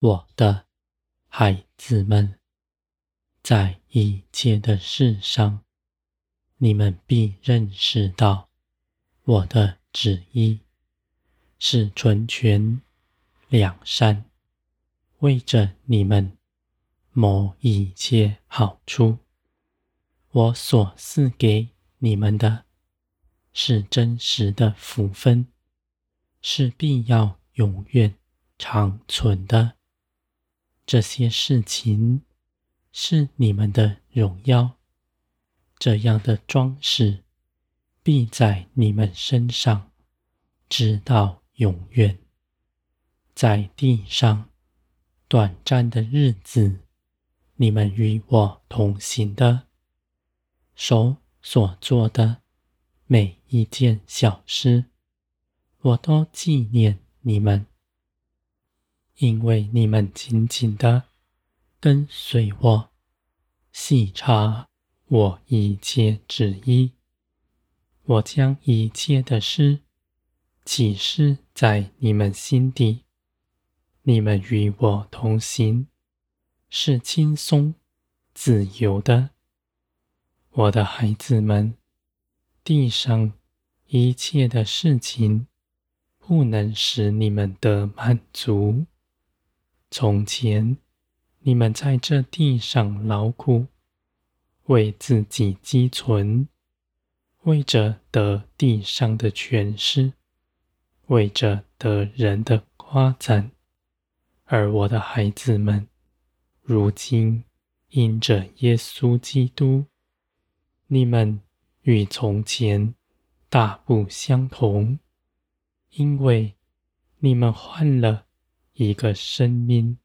我的孩子们，在一切的事上，你们必认识到我的旨意是纯全、良善，为着你们谋一切好处。我所赐给你们的，是真实的福分，是必要永远长存的。这些事情是你们的荣耀，这样的装饰必在你们身上，直到永远。在地上短暂的日子，你们与我同行的，手所做的每一件小事，我都纪念你们。因为你们紧紧地跟随我，细察我一切旨意，我将一切的事启示在你们心底。你们与我同行，是轻松自由的，我的孩子们。地上一切的事情不能使你们得满足。从前，你们在这地上劳苦，为自己积存，为着得地上的权势，为着得人的夸赞。而我的孩子们，如今因着耶稣基督，你们与从前大不相同，因为你们换了。一个生命，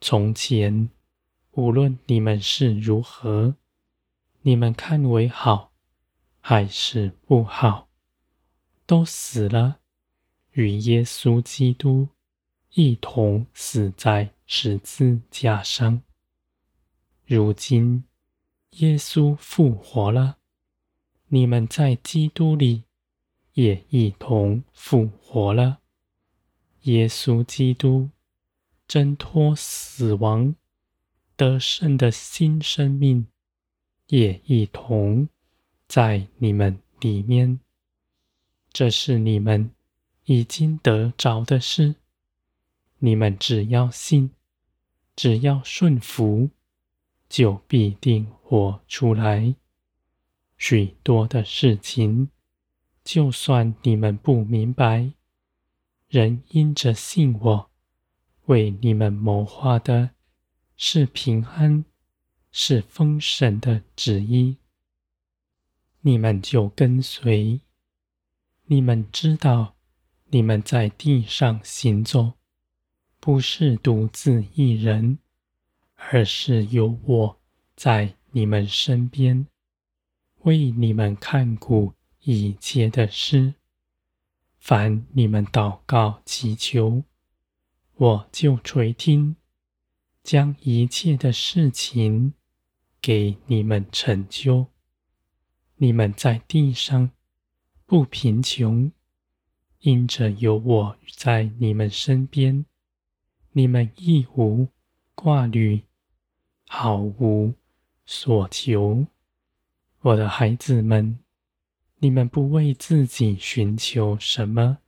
从前无论你们是如何，你们看为好还是不好，都死了，与耶稣基督一同死在十字架上。如今耶稣复活了，你们在基督里也一同复活了。耶稣基督挣脱死亡得胜的新生命，也一同在你们里面。这是你们已经得着的事。你们只要信，只要顺服，就必定活出来。许多的事情，就算你们不明白。人因着信我，为你们谋划的是平安，是封神的旨意。你们就跟随。你们知道，你们在地上行走，不是独自一人，而是有我在你们身边，为你们看顾一切的事。凡你们祷告祈求，我就垂听，将一切的事情给你们成就。你们在地上不贫穷，因着有我在你们身边，你们一无挂虑，毫无所求。我的孩子们。你们不为自己寻求什么，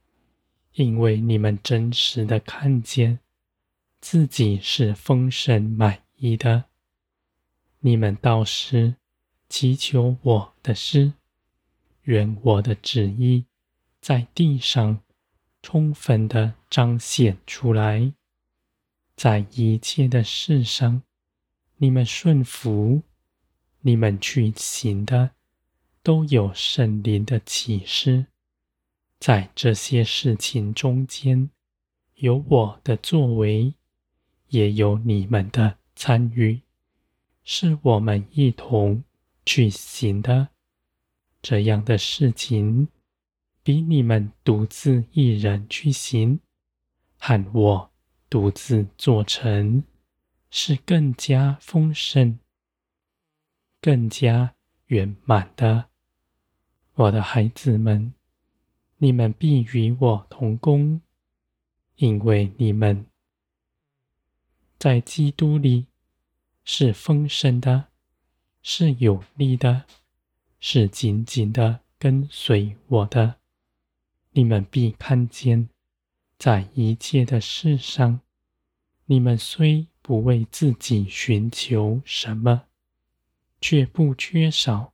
因为你们真实的看见自己是丰盛满意的。你们倒是祈求我的事，愿我的旨意在地上充分的彰显出来，在一切的事上，你们顺服，你们去行的。都有圣灵的启示，在这些事情中间，有我的作为，也有你们的参与，是我们一同去行的。这样的事情，比你们独自一人去行，和我独自做成，是更加丰盛、更加圆满的。我的孩子们，你们必与我同工，因为你们在基督里是丰盛的，是有力的，是紧紧的跟随我的。你们必看见，在一切的事上，你们虽不为自己寻求什么，却不缺少。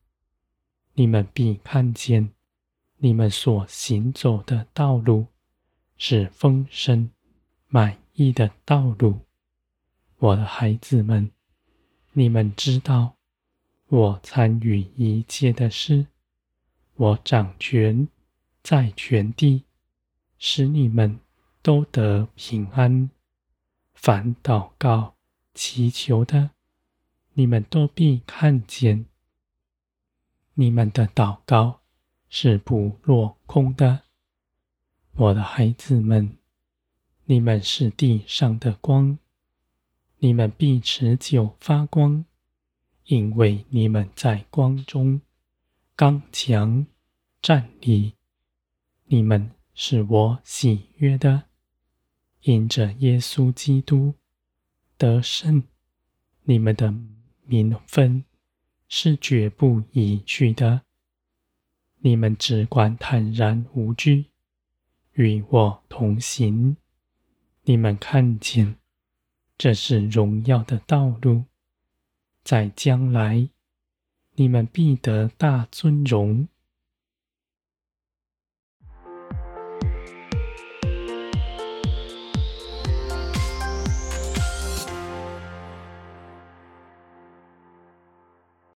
你们必看见，你们所行走的道路是丰盛、满意的道路。我的孩子们，你们知道，我参与一切的事，我掌权在全地，使你们都得平安。凡祷告、祈求的，你们都必看见。你们的祷告是不落空的，我的孩子们，你们是地上的光。你们必持久发光，因为你们在光中刚强站立。你们是我喜悦的，因着耶稣基督得胜，你们的名分是绝不移去的。你们只管坦然无惧，与我同行。你们看见。这是荣耀的道路，在将来，你们必得大尊荣。